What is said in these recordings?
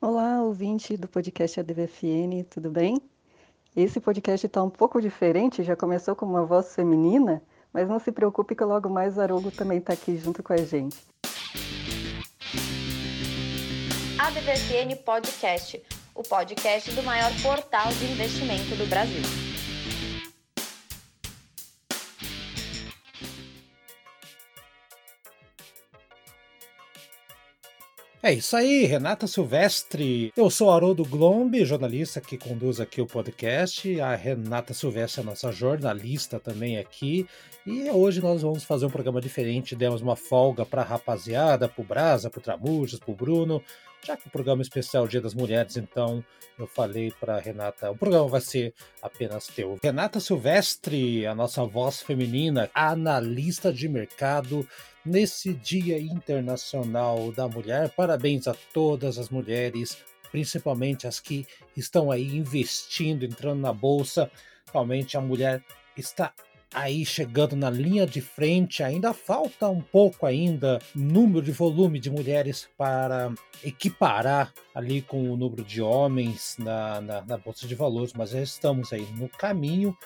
Olá, ouvinte do podcast ADVFN, tudo bem? Esse podcast está um pouco diferente, já começou com uma voz feminina, mas não se preocupe que logo mais Arogo também está aqui junto com a gente. ADVFN Podcast, o podcast do maior portal de investimento do Brasil. É isso aí, Renata Silvestre. Eu sou Haroldo Glombe, jornalista que conduz aqui o podcast. A Renata Silvestre é nossa jornalista também aqui. E hoje nós vamos fazer um programa diferente. Demos uma folga para a rapaziada, para o Brasa, para o Tramujas, para o Bruno. Já que o programa é especial Dia das Mulheres, então eu falei para Renata, o programa vai ser apenas teu. Renata Silvestre, a nossa voz feminina, analista de mercado nesse Dia Internacional da Mulher. Parabéns a todas as mulheres, principalmente as que estão aí investindo, entrando na bolsa. Realmente a mulher está aí chegando na linha de frente. Ainda falta um pouco ainda número de volume de mulheres para equiparar ali com o número de homens na, na, na bolsa de valores, mas já estamos aí no caminho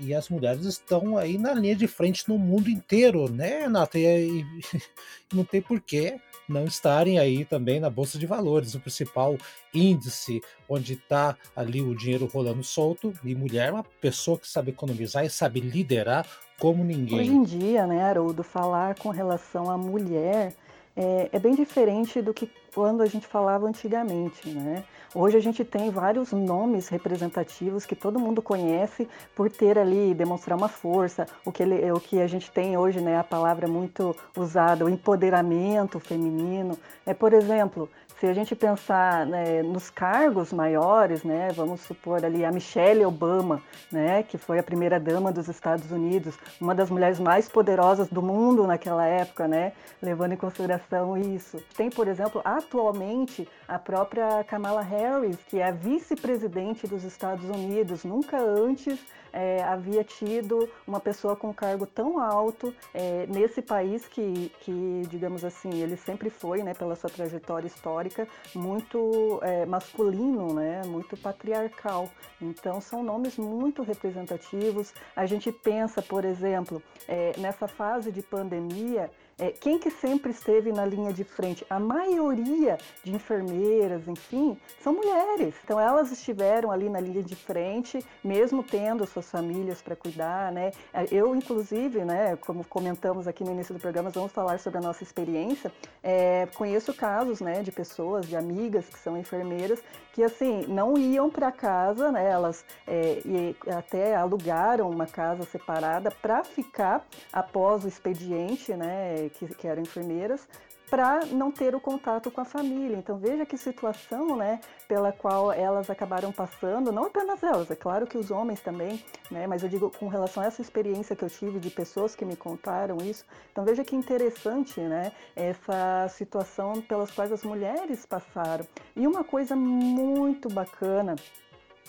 e as mulheres estão aí na linha de frente no mundo inteiro, né, Renata? E, e não tem porquê não estarem aí também na Bolsa de Valores, o principal índice onde está ali o dinheiro rolando solto. E mulher é uma pessoa que sabe economizar e sabe liderar como ninguém. Hoje em dia, né, Haroldo, falar com relação à mulher é, é bem diferente do que quando a gente falava antigamente, né? Hoje a gente tem vários nomes representativos que todo mundo conhece por ter ali demonstrar uma força, o que, ele, o que a gente tem hoje, né, a palavra muito usada, o empoderamento feminino. É, por exemplo, se a gente pensar né, nos cargos maiores, né, vamos supor ali a Michelle Obama, né, que foi a primeira dama dos Estados Unidos, uma das mulheres mais poderosas do mundo naquela época, né, levando em consideração isso. Tem, por exemplo, atualmente a própria Kamala Harris, que é vice-presidente dos Estados Unidos. Nunca antes é, havia tido uma pessoa com cargo tão alto é, nesse país que, que, digamos assim, ele sempre foi, né, pela sua trajetória histórica, muito é, masculino, né, muito patriarcal. Então, são nomes muito representativos. A gente pensa, por exemplo, é, nessa fase de pandemia, é, quem que sempre esteve na linha de frente? A maioria de enfermeiras, enfim, são mulheres. Então elas estiveram ali na linha de frente, mesmo tendo suas famílias para cuidar, né? Eu, inclusive, né, como comentamos aqui no início do programa, vamos falar sobre a nossa experiência. É, conheço casos, né, de pessoas, de amigas que são enfermeiras que assim não iam para casa, né? Elas é, até alugaram uma casa separada para ficar após o expediente, né? Que, que eram enfermeiras, para não ter o contato com a família. Então veja que situação, né, pela qual elas acabaram passando, não apenas elas, é claro que os homens também, né, mas eu digo com relação a essa experiência que eu tive de pessoas que me contaram isso. Então veja que interessante, né, essa situação pelas quais as mulheres passaram. E uma coisa muito bacana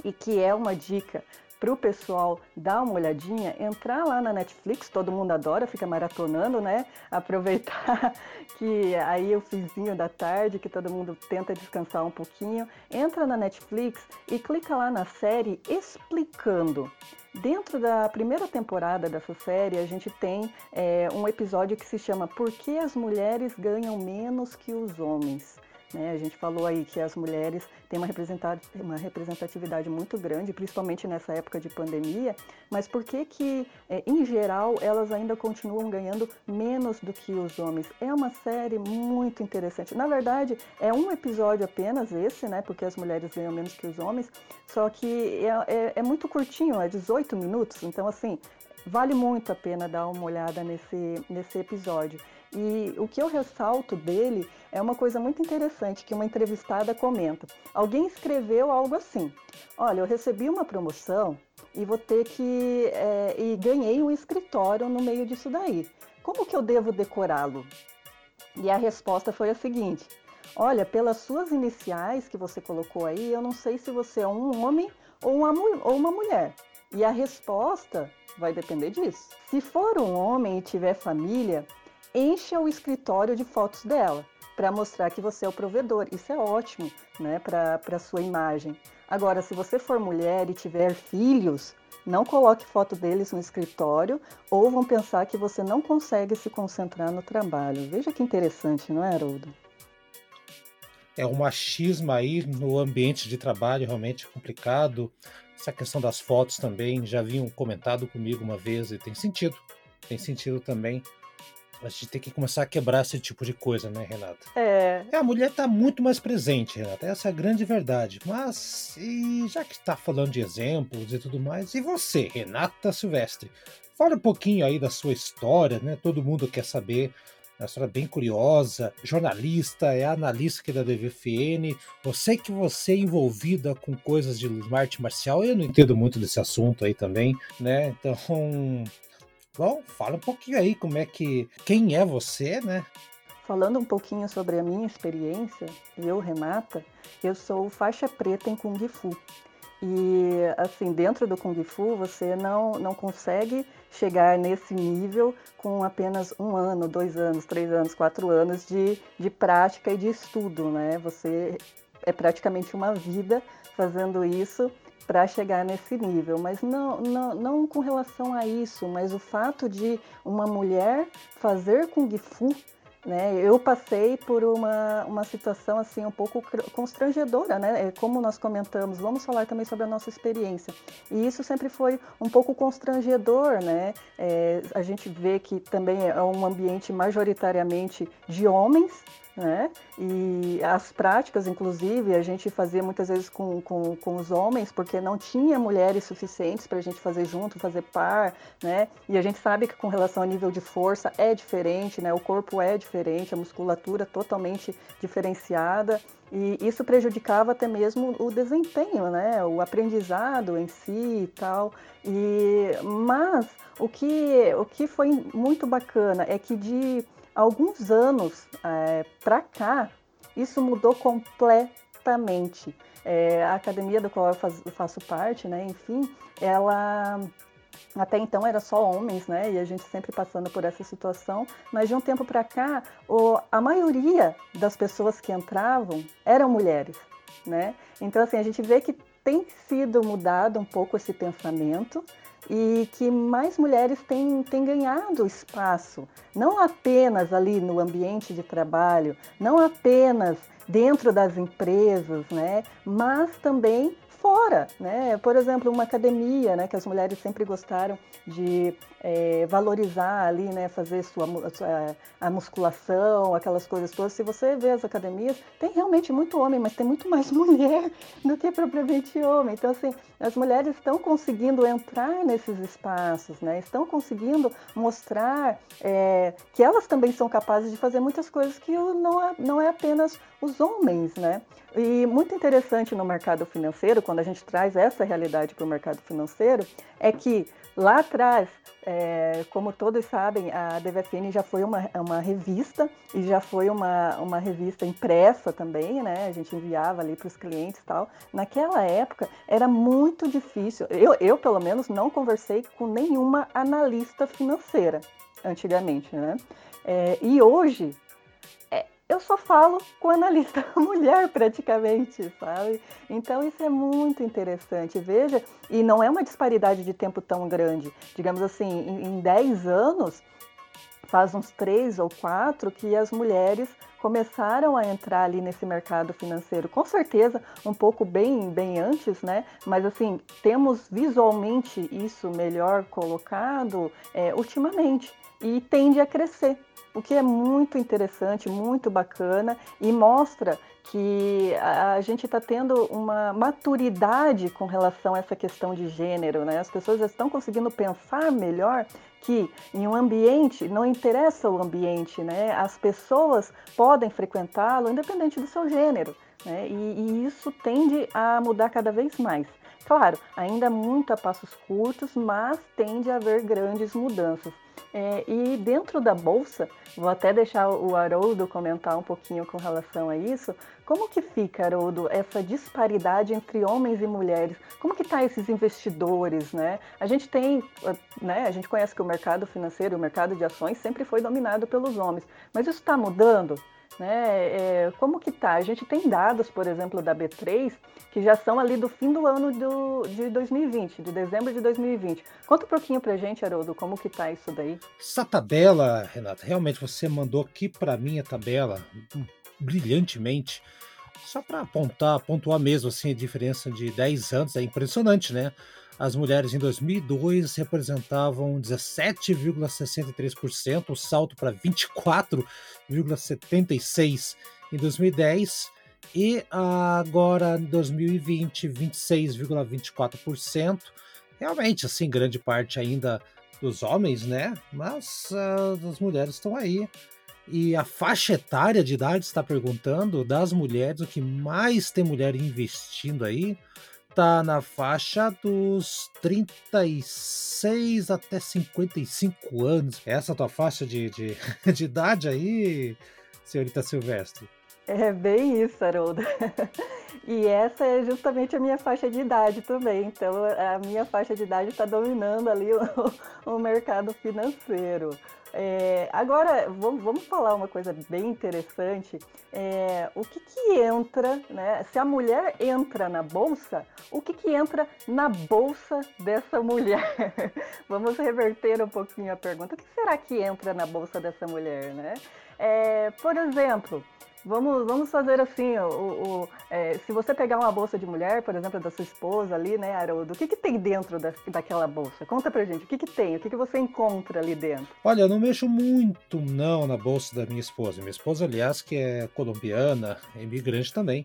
e que é uma dica para o pessoal dar uma olhadinha, entrar lá na Netflix, todo mundo adora, fica maratonando, né? Aproveitar que aí é o fizinho da tarde, que todo mundo tenta descansar um pouquinho, entra na Netflix e clica lá na série Explicando. Dentro da primeira temporada dessa série, a gente tem é, um episódio que se chama Por que as mulheres ganham menos que os homens? Né? A gente falou aí que as mulheres têm uma representatividade muito grande, principalmente nessa época de pandemia, mas por que que, é, em geral, elas ainda continuam ganhando menos do que os homens? É uma série muito interessante. Na verdade, é um episódio apenas esse, né? Porque as mulheres ganham menos que os homens, só que é, é, é muito curtinho, é 18 minutos, então assim, vale muito a pena dar uma olhada nesse, nesse episódio. E o que eu ressalto dele é uma coisa muito interessante que uma entrevistada comenta. Alguém escreveu algo assim: Olha, eu recebi uma promoção e vou ter que. É, e ganhei um escritório no meio disso daí. Como que eu devo decorá-lo? E a resposta foi a seguinte: Olha, pelas suas iniciais que você colocou aí, eu não sei se você é um homem ou uma, ou uma mulher. E a resposta vai depender disso. Se for um homem e tiver família, encha o escritório de fotos dela. para mostrar que você é o provedor. Isso é ótimo né, para a sua imagem. Agora, se você for mulher e tiver filhos, não coloque foto deles no escritório ou vão pensar que você não consegue se concentrar no trabalho. Veja que interessante, não é, Haroldo? É um machismo aí no ambiente de trabalho realmente complicado. Essa questão das fotos também, já haviam comentado comigo uma vez e tem sentido. Tem sentido também. A gente tem que começar a quebrar esse tipo de coisa, né, Renata? É. é a mulher está muito mais presente, Renata. Essa é a grande verdade. Mas, e já que está falando de exemplos e tudo mais, e você, Renata Silvestre? Fala um pouquinho aí da sua história, né? Todo mundo quer saber uma história bem curiosa, jornalista, é analista aqui da DVFN. Eu sei que você é envolvida com coisas de arte marcial, eu não entendo muito desse assunto aí também, né? Então, bom, fala um pouquinho aí como é que. Quem é você, né? Falando um pouquinho sobre a minha experiência, eu, Renata, eu sou faixa preta em Kung Fu. E assim, dentro do Kung Fu, você não, não consegue chegar nesse nível com apenas um ano, dois anos, três anos, quatro anos de, de prática e de estudo, né? Você é praticamente uma vida fazendo isso para chegar nesse nível, mas não, não, não com relação a isso, mas o fato de uma mulher fazer Kung Fu né? Eu passei por uma, uma situação assim um pouco constrangedora, né? É, como nós comentamos, vamos falar também sobre a nossa experiência. E isso sempre foi um pouco constrangedor, né? É, a gente vê que também é um ambiente majoritariamente de homens, né? E as práticas, inclusive, a gente fazia muitas vezes com, com, com os homens, porque não tinha mulheres suficientes para a gente fazer junto, fazer par, né? E a gente sabe que com relação ao nível de força é diferente, né? O corpo é diferente, a musculatura totalmente diferenciada. E isso prejudicava até mesmo o desempenho, né? O aprendizado em si e tal. E, mas o que, o que foi muito bacana é que de alguns anos é, para cá, isso mudou completamente. É, a academia da qual eu, faz, eu faço parte, né, enfim, ela até então era só homens, né? E a gente sempre passando por essa situação. Mas de um tempo para cá, o, a maioria das pessoas que entravam eram mulheres, né? Então assim a gente vê que tem sido mudado um pouco esse pensamento e que mais mulheres têm, têm ganhado espaço, não apenas ali no ambiente de trabalho, não apenas dentro das empresas, né, mas também fora, né? Por exemplo, uma academia, né, que as mulheres sempre gostaram de é, valorizar ali, né, fazer sua, sua, a musculação, aquelas coisas todas. Se você vê as academias, tem realmente muito homem, mas tem muito mais mulher do que propriamente homem. Então, assim, as mulheres estão conseguindo entrar nesses espaços, né? Estão conseguindo mostrar é, que elas também são capazes de fazer muitas coisas que não é, não é apenas os homens, né? E muito interessante no mercado financeiro, quando a gente traz essa realidade para o mercado financeiro, é que lá atrás, é, como todos sabem, a DVFN já foi uma, uma revista e já foi uma, uma revista impressa também, né? A gente enviava ali para os clientes e tal. Naquela época era muito difícil. Eu, eu, pelo menos, não conversei com nenhuma analista financeira antigamente, né? É, e hoje eu só falo com analista mulher praticamente, sabe? Então isso é muito interessante, veja, e não é uma disparidade de tempo tão grande. Digamos assim, em, em 10 anos, faz uns três ou quatro que as mulheres começaram a entrar ali nesse mercado financeiro. Com certeza, um pouco bem, bem antes, né? Mas assim, temos visualmente isso melhor colocado é, ultimamente e tende a crescer o que é muito interessante, muito bacana e mostra que a gente está tendo uma maturidade com relação a essa questão de gênero, né? As pessoas estão conseguindo pensar melhor que em um ambiente, não interessa o ambiente, né? As pessoas podem frequentá-lo independente do seu gênero, né? E, e isso tende a mudar cada vez mais. Claro, ainda muito a passos curtos, mas tende a haver grandes mudanças. É, e dentro da bolsa, vou até deixar o Haroldo comentar um pouquinho com relação a isso. Como que fica, Haroldo, essa disparidade entre homens e mulheres? Como que tá esses investidores, né? A gente tem, né? A gente conhece que o mercado financeiro, o mercado de ações sempre foi dominado pelos homens, mas isso está mudando? Né? É, como que tá? A gente tem dados, por exemplo, da B3, que já são ali do fim do ano do, de 2020, de dezembro de 2020. Conta um pouquinho pra gente, Haroldo, como que tá isso daí? Essa tabela, Renata, realmente você mandou aqui para mim a tabela hum, brilhantemente. Só para apontar, pontuar mesmo assim a diferença de 10 anos, é impressionante, né? As mulheres em 2002 representavam 17,63%, o salto para 24,76% em 2010 e agora em 2020 26,24%. Realmente, assim, grande parte ainda dos homens, né? Mas uh, as mulheres estão aí. E a faixa etária de idade está perguntando das mulheres, o que mais tem mulher investindo aí tá na faixa dos 36 até 55 anos. Essa é a tua faixa de, de, de idade aí, senhorita Silvestre? É bem isso, Haroldo. E essa é justamente a minha faixa de idade também. Então, a minha faixa de idade está dominando ali o, o mercado financeiro. É, agora, vamos, vamos, falar uma coisa bem interessante. É, o que, que entra, né? Se a mulher entra na bolsa, o que, que entra na bolsa dessa mulher? vamos reverter um pouquinho a pergunta. O que será que entra na bolsa dessa mulher, né? É, por exemplo, Vamos, vamos fazer assim, o, o é, se você pegar uma bolsa de mulher, por exemplo, da sua esposa ali, né, Haroldo, o que, que tem dentro da, daquela bolsa? Conta pra gente, o que, que tem? O que, que você encontra ali dentro? Olha, eu não mexo muito, não, na bolsa da minha esposa. Minha esposa, aliás, que é colombiana, imigrante também.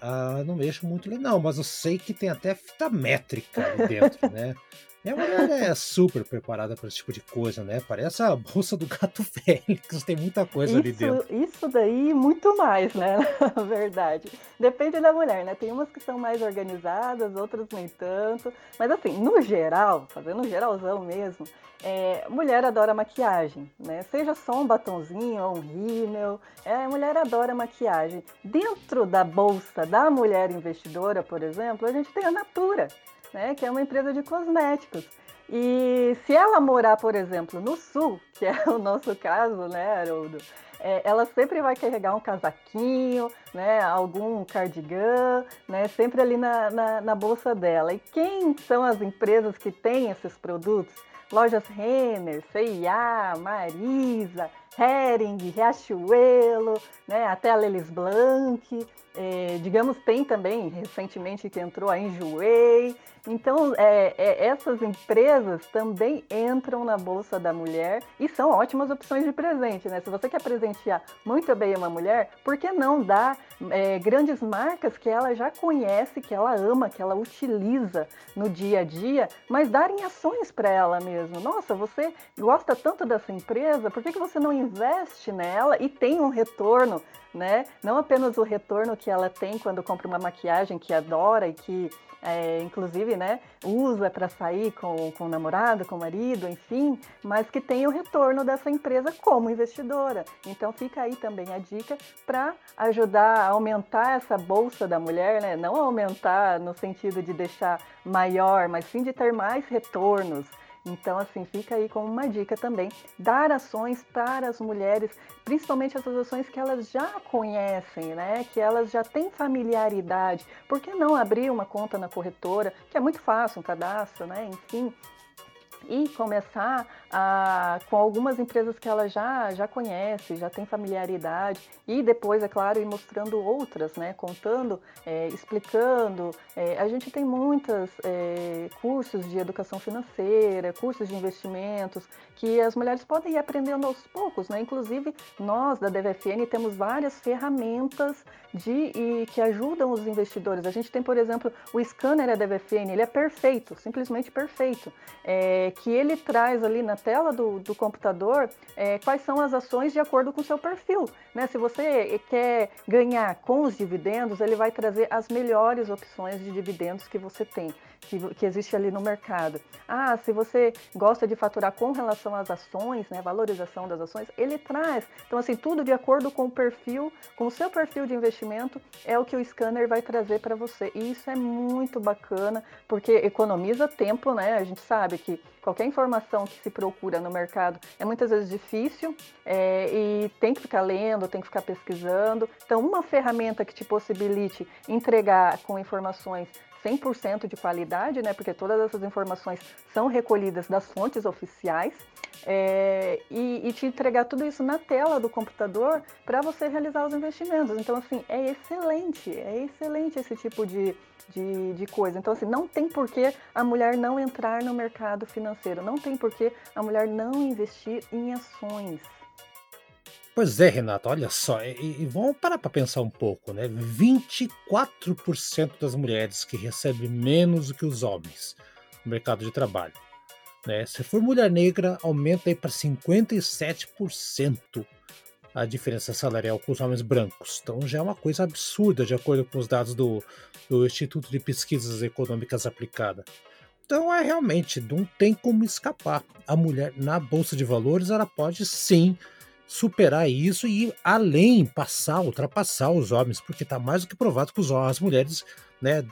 Ah, não mexo muito ali, não, mas eu sei que tem até fita métrica ali dentro, né? Minha mulher é super preparada para esse tipo de coisa, né? Parece a bolsa do gato Félix, tem muita coisa isso, ali dentro. Isso daí muito mais, né? Na verdade. Depende da mulher, né? Tem umas que são mais organizadas, outras nem tanto. Mas assim, no geral, fazendo um geralzão mesmo, é, mulher adora maquiagem, né? Seja só um batonzinho ou um rímel, é, mulher adora maquiagem. Dentro da bolsa da mulher investidora, por exemplo, a gente tem a Natura né, que é uma empresa de cosméticos. E se ela morar, por exemplo, no sul, que é o nosso caso, né, Haroldo, é, ela sempre vai carregar um casaquinho, né, algum cardigan, né, sempre ali na, na, na bolsa dela. E quem são as empresas que têm esses produtos? Lojas Renner, C&A, Marisa, Hering, Riachuelo, né, até a Lelis Blanc, é, digamos, tem também recentemente que entrou a Enjoei. Então, é, é, essas empresas também entram na Bolsa da Mulher e são ótimas opções de presente, né? Se você quer presentear muito bem uma mulher, por que não dar é, grandes marcas que ela já conhece, que ela ama, que ela utiliza no dia a dia, mas darem ações para ela mesmo? Nossa, você gosta tanto dessa empresa, por que, que você não investe nela e tem um retorno, né? Não apenas o retorno que ela tem quando compra uma maquiagem que adora e que é, inclusive, né, usa para sair com, com o namorado, com o marido, enfim, mas que tem o retorno dessa empresa como investidora. Então fica aí também a dica para ajudar a aumentar essa bolsa da mulher, né? Não aumentar no sentido de deixar maior, mas sim de ter mais retornos. Então, assim, fica aí como uma dica também, dar ações para as mulheres, principalmente essas ações que elas já conhecem, né? Que elas já têm familiaridade. Por que não abrir uma conta na corretora, que é muito fácil, um cadastro, né? Enfim, e começar a, com algumas empresas que ela já, já conhece, já tem familiaridade, e depois, é claro, ir mostrando outras, né? contando, é, explicando. É, a gente tem muitos é, cursos de educação financeira, cursos de investimentos, que as mulheres podem ir aprendendo aos poucos. Né? Inclusive, nós da DVFN temos várias ferramentas de, e, que ajudam os investidores. A gente tem, por exemplo, o scanner da DVFN, ele é perfeito, simplesmente perfeito. É, que ele traz ali na tela do, do computador é, quais são as ações de acordo com o seu perfil. Né? Se você quer ganhar com os dividendos, ele vai trazer as melhores opções de dividendos que você tem. Que, que existe ali no mercado. Ah, se você gosta de faturar com relação às ações, né, valorização das ações, ele traz. Então, assim, tudo de acordo com o perfil, com o seu perfil de investimento, é o que o scanner vai trazer para você. E isso é muito bacana, porque economiza tempo, né? A gente sabe que qualquer informação que se procura no mercado é muitas vezes difícil é, e tem que ficar lendo, tem que ficar pesquisando. Então, uma ferramenta que te possibilite entregar com informações 100% de qualidade, né, porque todas essas informações são recolhidas das fontes oficiais, é, e, e, te entregar tudo isso na tela do computador para você realizar os investimentos. Então, assim, é excelente, é excelente esse tipo de, de, de coisa. Então, assim, não tem por que a mulher não entrar no mercado financeiro, não tem por que a mulher não investir em ações. Pois é, Renato, olha só, e, e vamos parar para pensar um pouco, né? 24% das mulheres que recebem menos do que os homens no mercado de trabalho. Né? Se for mulher negra, aumenta aí para 57% a diferença salarial com os homens brancos. Então já é uma coisa absurda, de acordo com os dados do, do Instituto de Pesquisas Econômicas Aplicada. Então é realmente, não tem como escapar. A mulher na Bolsa de Valores, ela pode sim superar isso e além passar, ultrapassar os homens, porque está mais do que provado que os, as mulheres, né,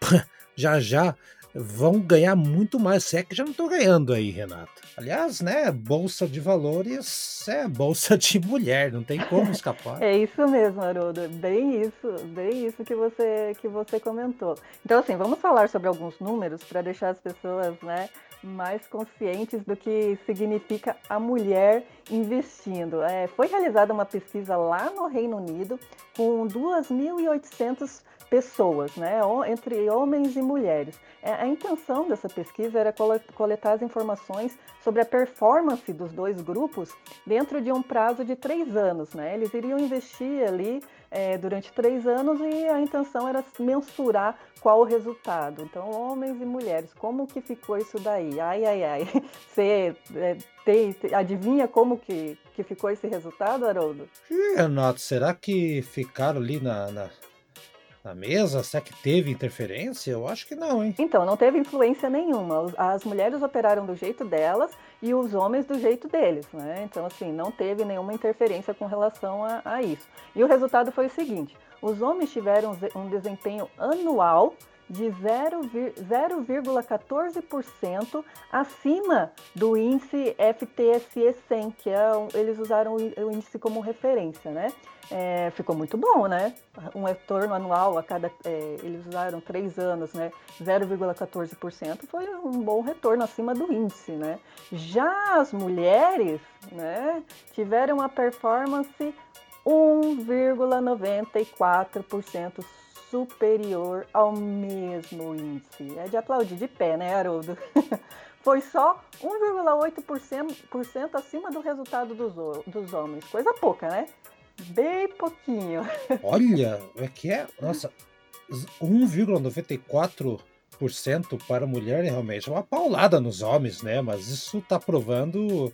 já já vão ganhar muito mais, se é que já não estão ganhando aí, Renata. Aliás, né, bolsa de valores é bolsa de mulher, não tem como escapar. é isso mesmo, Haroldo, bem isso, bem isso que você que você comentou. Então, assim, vamos falar sobre alguns números para deixar as pessoas, né, mais conscientes do que significa a mulher investindo. É, foi realizada uma pesquisa lá no Reino Unido com 2.800 pessoas, né, entre homens e mulheres. É, a intenção dessa pesquisa era coletar as informações sobre a performance dos dois grupos dentro de um prazo de três anos. Né? Eles iriam investir ali é, durante três anos e a intenção era mensurar qual o resultado. Então, homens e mulheres, como que ficou isso daí? Ai, ai, ai. Você é, tem, adivinha como que, que ficou esse resultado, Haroldo? Renato, será que ficaram ali na, na na mesa? Será que teve interferência? Eu acho que não, hein? Então, não teve influência nenhuma. As mulheres operaram do jeito delas e os homens do jeito deles, né? Então, assim, não teve nenhuma interferência com relação a, a isso. E o resultado foi o seguinte: os homens tiveram um desempenho anual de 0,14% acima do índice FTSE 100, que é, eles usaram o índice como referência, né? É, ficou muito bom, né? Um retorno anual a cada. É, eles usaram três anos, né? 0,14% foi um bom retorno acima do índice, né? Já as mulheres, né? Tiveram uma performance 1,94% superior ao mesmo índice. É de aplaudir de pé, né, Haroldo? Foi só 1,8% acima do resultado dos, dos homens. Coisa pouca, né? Bem pouquinho. Olha, é que é, nossa, 1,94% para mulher realmente é uma paulada nos homens, né? Mas isso está provando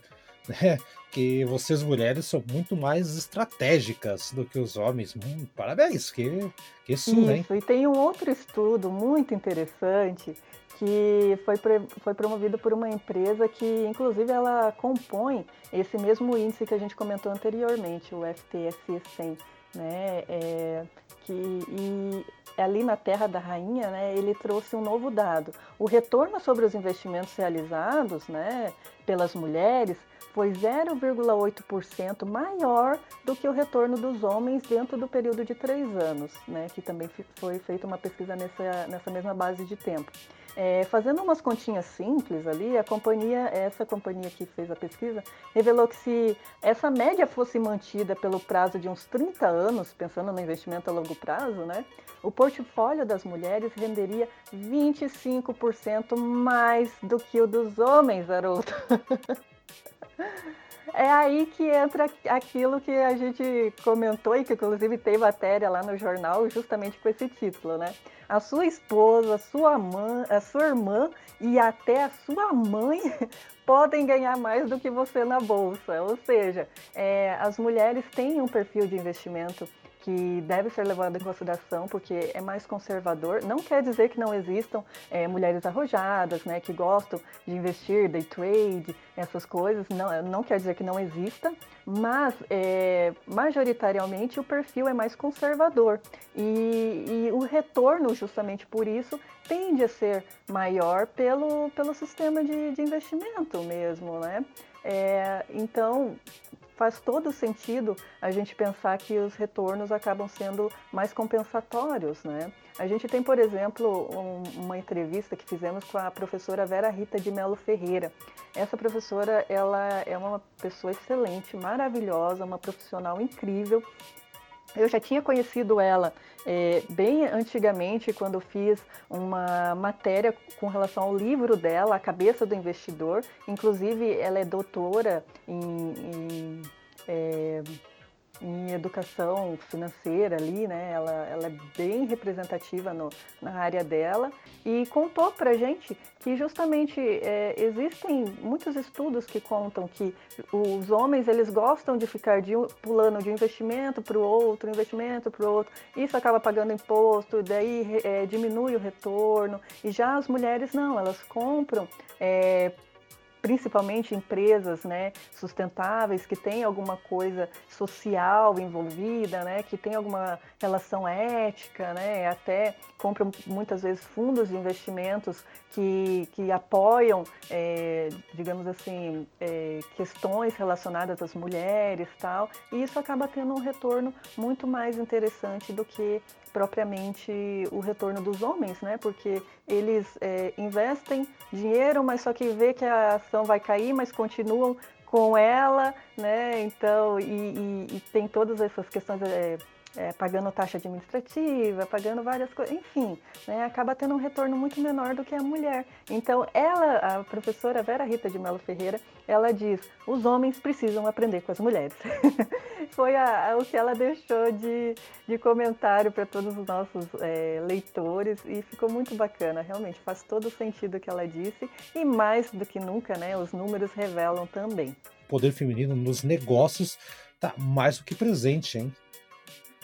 né, que vocês mulheres são muito mais estratégicas do que os homens. Hum, parabéns, que, que isso, hein? E tem um outro estudo muito interessante que foi, foi promovido por uma empresa que, inclusive, ela compõe esse mesmo índice que a gente comentou anteriormente, o FTSE 100, né? É, que, e ali na Terra da Rainha, né, ele trouxe um novo dado. O retorno sobre os investimentos realizados né, pelas mulheres foi 0,8% maior do que o retorno dos homens dentro do período de três anos, né, que também foi feita uma pesquisa nessa, nessa mesma base de tempo. É, fazendo umas continhas simples ali, a companhia, essa companhia que fez a pesquisa, revelou que se essa média fosse mantida pelo prazo de uns 30 anos, pensando no investimento a longo prazo, né, o portfólio das mulheres renderia 25% mais do que o dos homens, Haroldo. É aí que entra aquilo que a gente comentou e que inclusive tem matéria lá no jornal justamente com esse título, né? A sua esposa, a sua mãe, a sua irmã e até a sua mãe podem ganhar mais do que você na bolsa. Ou seja, é, as mulheres têm um perfil de investimento que deve ser levado em consideração porque é mais conservador. Não quer dizer que não existam é, mulheres arrojadas, né, que gostam de investir, day trade, essas coisas. Não, não quer dizer que não exista, mas é, majoritariamente o perfil é mais conservador e, e o retorno, justamente por isso, tende a ser maior pelo, pelo sistema de, de investimento mesmo, né? É, então, faz todo sentido a gente pensar que os retornos acabam sendo mais compensatórios, né? A gente tem, por exemplo, um, uma entrevista que fizemos com a professora Vera Rita de Melo Ferreira. Essa professora, ela é uma pessoa excelente, maravilhosa, uma profissional incrível. Eu já tinha conhecido ela é, bem antigamente, quando fiz uma matéria com relação ao livro dela, A Cabeça do Investidor. Inclusive, ela é doutora em, em é, em educação financeira ali, né? Ela, ela é bem representativa no, na área dela e contou para gente que justamente é, existem muitos estudos que contam que os homens eles gostam de ficar de pulando de um investimento para o outro, investimento para o outro, isso acaba pagando imposto, daí é, diminui o retorno e já as mulheres não, elas compram é, principalmente empresas né, sustentáveis, que têm alguma coisa social envolvida, né, que tem alguma relação ética, né, até compram muitas vezes fundos de investimentos que, que apoiam, é, digamos assim, é, questões relacionadas às mulheres tal, e isso acaba tendo um retorno muito mais interessante do que propriamente o retorno dos homens, né? Porque eles é, investem dinheiro, mas só que vê que a ação vai cair, mas continuam com ela, né? Então, e, e, e tem todas essas questões é, é, pagando taxa administrativa, pagando várias coisas, enfim, né, acaba tendo um retorno muito menor do que a mulher. Então, ela, a professora Vera Rita de Melo Ferreira, ela diz: os homens precisam aprender com as mulheres. Foi a, a, o que ela deixou de, de comentário para todos os nossos é, leitores e ficou muito bacana. Realmente faz todo sentido o que ela disse e mais do que nunca, né, os números revelam também. O poder feminino nos negócios tá mais do que presente, hein?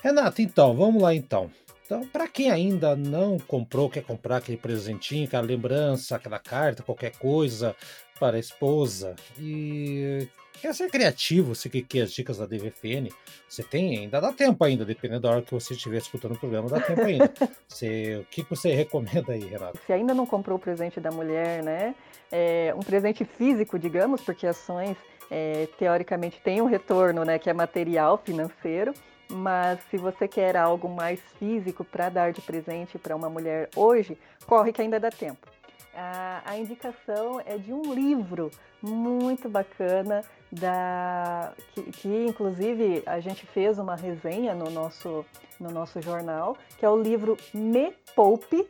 Renato, então, vamos lá então. Então, para quem ainda não comprou, quer comprar aquele presentinho, aquela lembrança, aquela carta, qualquer coisa para a esposa e quer ser criativo, você quer as dicas da DVFN, você tem ainda, dá tempo ainda, dependendo da hora que você estiver escutando o programa, dá tempo ainda. Você, o que você recomenda aí, Renato? Se ainda não comprou o presente da mulher, né? É, um presente físico, digamos, porque ações é, teoricamente têm um retorno, né, que é material, financeiro. Mas se você quer algo mais físico para dar de presente para uma mulher hoje, corre que ainda dá tempo. A, a, indicação é de um livro muito bacana da que, que, inclusive a gente fez uma resenha no nosso no nosso jornal, que é o livro Me Poupe.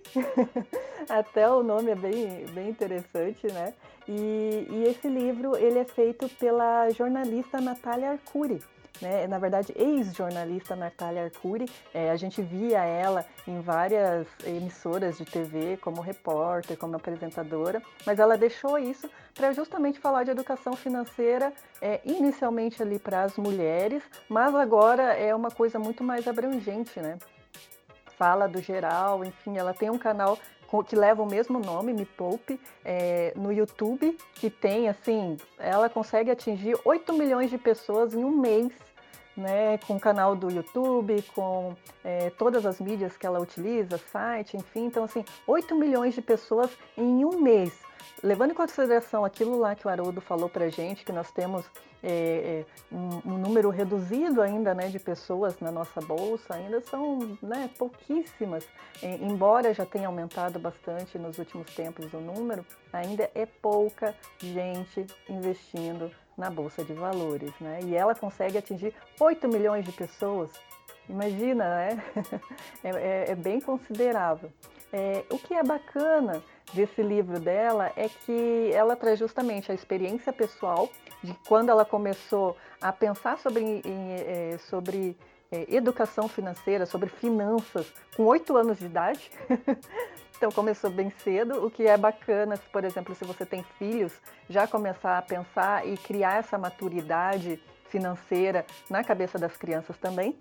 Até o nome é bem, bem interessante, né? E, e esse livro ele é feito pela jornalista Natália Arcuri né? Na verdade, ex-jornalista Natália Arcuri. É, a gente via ela em várias emissoras de TV como repórter, como apresentadora, mas ela deixou isso para justamente falar de educação financeira, é, inicialmente ali para as mulheres, mas agora é uma coisa muito mais abrangente, né? Fala do geral, enfim, ela tem um canal que leva o mesmo nome, Me Poupe, é, no YouTube, que tem, assim, ela consegue atingir 8 milhões de pessoas em um mês, né, com o canal do YouTube, com é, todas as mídias que ela utiliza, site, enfim. Então, assim, 8 milhões de pessoas em um mês. Levando em consideração aquilo lá que o Haroldo falou pra gente, que nós temos é, é, um, um, número reduzido ainda né, de pessoas na nossa bolsa, ainda são né, pouquíssimas, é, embora já tenha aumentado bastante nos últimos tempos o número, ainda é pouca gente investindo na bolsa de valores, né? E ela consegue atingir 8 milhões de pessoas. Imagina, né? é, é, é bem considerável. É, o que é bacana desse livro dela é que ela traz justamente a experiência pessoal de quando ela começou a pensar sobre, em, é, sobre é, educação financeira, sobre finanças, com oito anos de idade. então começou bem cedo, o que é bacana, por exemplo, se você tem filhos, já começar a pensar e criar essa maturidade financeira na cabeça das crianças também.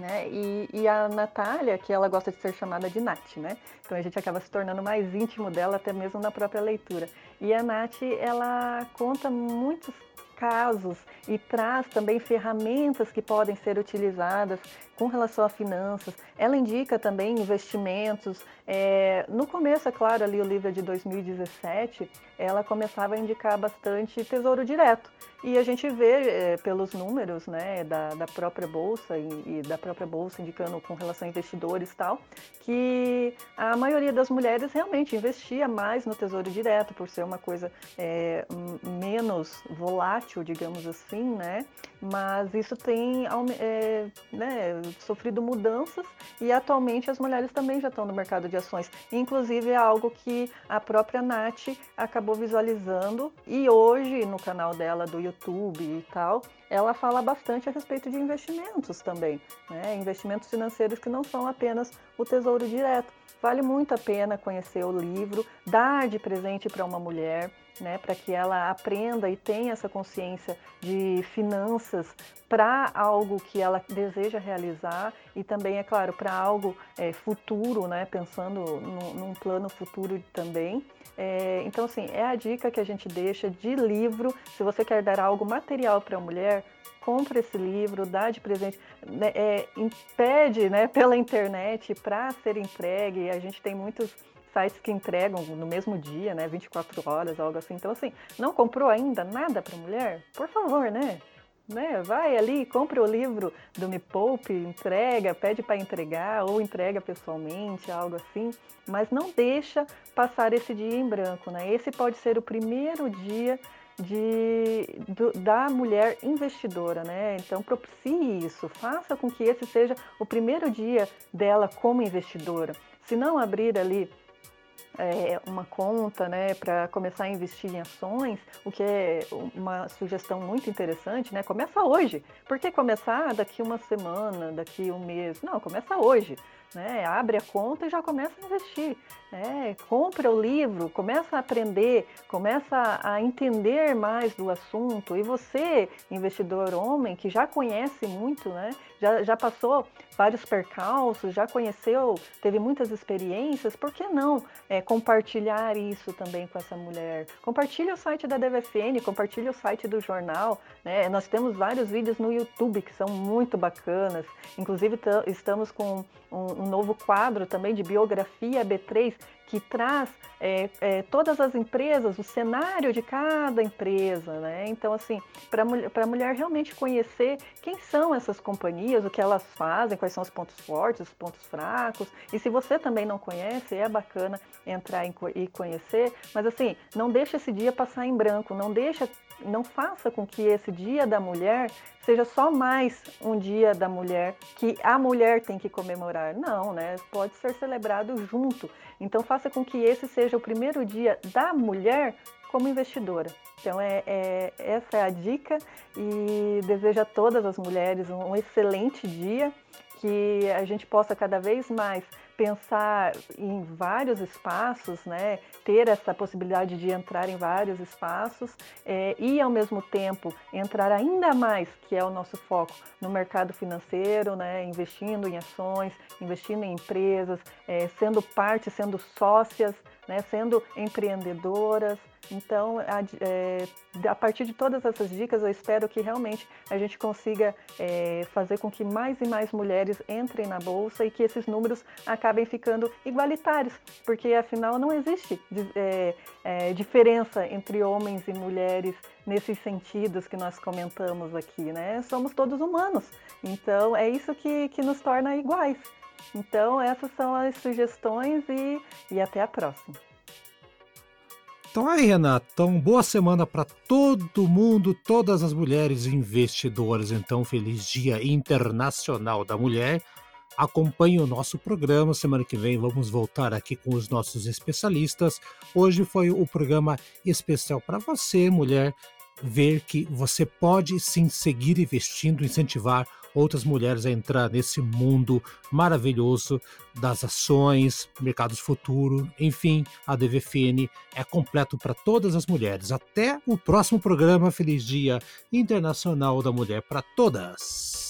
Né? E, e, a Natália, que ela gosta de ser chamada de Nath, né? Então a gente acaba se tornando mais íntimo dela, até mesmo na própria leitura. E a Nath, ela conta muitos casos e traz também ferramentas que podem ser utilizadas com relação a finanças. Ela indica também investimentos. É, no começo, é claro, ali o livro é de 2017, ela começava a indicar bastante tesouro direto. E a gente vê é, pelos números né, da, da própria Bolsa e, e, da própria Bolsa indicando com relação a investidores e tal, que a maioria das mulheres realmente investia mais no tesouro direto, por ser uma coisa é, menos volátil, digamos assim, né? Mas isso tem é, né, sofrido mudanças e atualmente as mulheres também já estão no mercado de ações. Inclusive é algo que a própria Nath acabou visualizando e hoje no canal dela do YouTube e tal, ela fala bastante a respeito de investimentos também, né? investimentos financeiros que não são apenas o tesouro direto. Vale muito a pena conhecer o livro, dar de presente para uma mulher, né, para que ela aprenda e tenha essa consciência de finanças para algo que ela deseja realizar e também, é claro, para algo é, futuro, né, pensando no, num plano futuro também. É, então, assim, é a dica que a gente deixa de livro. Se você quer dar algo material para a mulher, compra esse livro, dá de presente, né, é, impede né, pela internet para ser entregue. A gente tem muitos sites que entregam no mesmo dia, né, 24 horas, algo assim. Então, assim, não comprou ainda nada para mulher? Por favor, né? Né? Vai ali, compra o livro do Me Poupe, entrega, pede para entregar ou entrega pessoalmente, algo assim, mas não deixa passar esse dia em branco, né? Esse pode ser o primeiro dia de, do, da mulher investidora, né? Então propicie isso, faça com que esse seja o primeiro dia dela como investidora. Se não abrir ali é, uma conta né, para começar a investir em ações, o que é uma sugestão muito interessante, né? Começa hoje. Por que começar daqui uma semana, daqui um mês? Não, começa hoje. Né? Abre a conta e já começa a investir. Né? Compra o livro, começa a aprender, começa a entender mais do assunto. E você, investidor homem, que já conhece muito, né? já, já passou vários percalços, já conheceu, teve muitas experiências, por que não é, compartilhar isso também com essa mulher? Compartilhe o site da DVFN, compartilhe o site do jornal. Né? Nós temos vários vídeos no YouTube que são muito bacanas. Inclusive, estamos com um, um novo quadro também de biografia B3 que traz é, é, todas as empresas, o cenário de cada empresa, né? Então, assim, para a mulher realmente conhecer quem são essas companhias, o que elas fazem, quais são os pontos fortes, os pontos fracos. E se você também não conhece, é bacana entrar e conhecer. Mas, assim, não deixa esse dia passar em branco, não deixa, não faça com que esse dia da mulher seja só mais um dia da mulher que a mulher tem que comemorar. Não, né? Pode ser celebrado junto. Então faça com que esse seja o primeiro dia da mulher como investidora. Então é, é essa é a dica e desejo a todas as mulheres um excelente dia, que a gente possa cada vez mais pensar em vários espaços, né? ter essa possibilidade de entrar em vários espaços é, e, ao mesmo tempo, entrar ainda mais, que é o nosso foco, no mercado financeiro, né? investindo em ações, investindo em empresas, é, sendo parte, sendo sócias, né? sendo empreendedoras. Então, a, é, a, partir de todas essas dicas, eu espero que realmente a gente consiga é, fazer com que mais e mais mulheres entrem na bolsa e que esses números acabem ficando igualitários, porque afinal não existe é, é, diferença entre homens e mulheres nesses sentidos que nós comentamos aqui, né? Somos todos humanos, então é isso que, que nos torna iguais. Então, essas são as sugestões e, e até a próxima. Então aí, Renato, então boa semana para todo mundo, todas as mulheres investidoras. Então, feliz Dia Internacional da Mulher. Acompanhe o nosso programa. Semana que vem vamos voltar aqui com os nossos especialistas. Hoje foi o programa especial para você, mulher, ver que você pode sim seguir investindo, incentivar outras mulheres a entrar nesse mundo maravilhoso das ações, mercados futuro, enfim, a DVFN é completo para todas as mulheres. Até o próximo programa. Feliz Dia Internacional da Mulher para todas.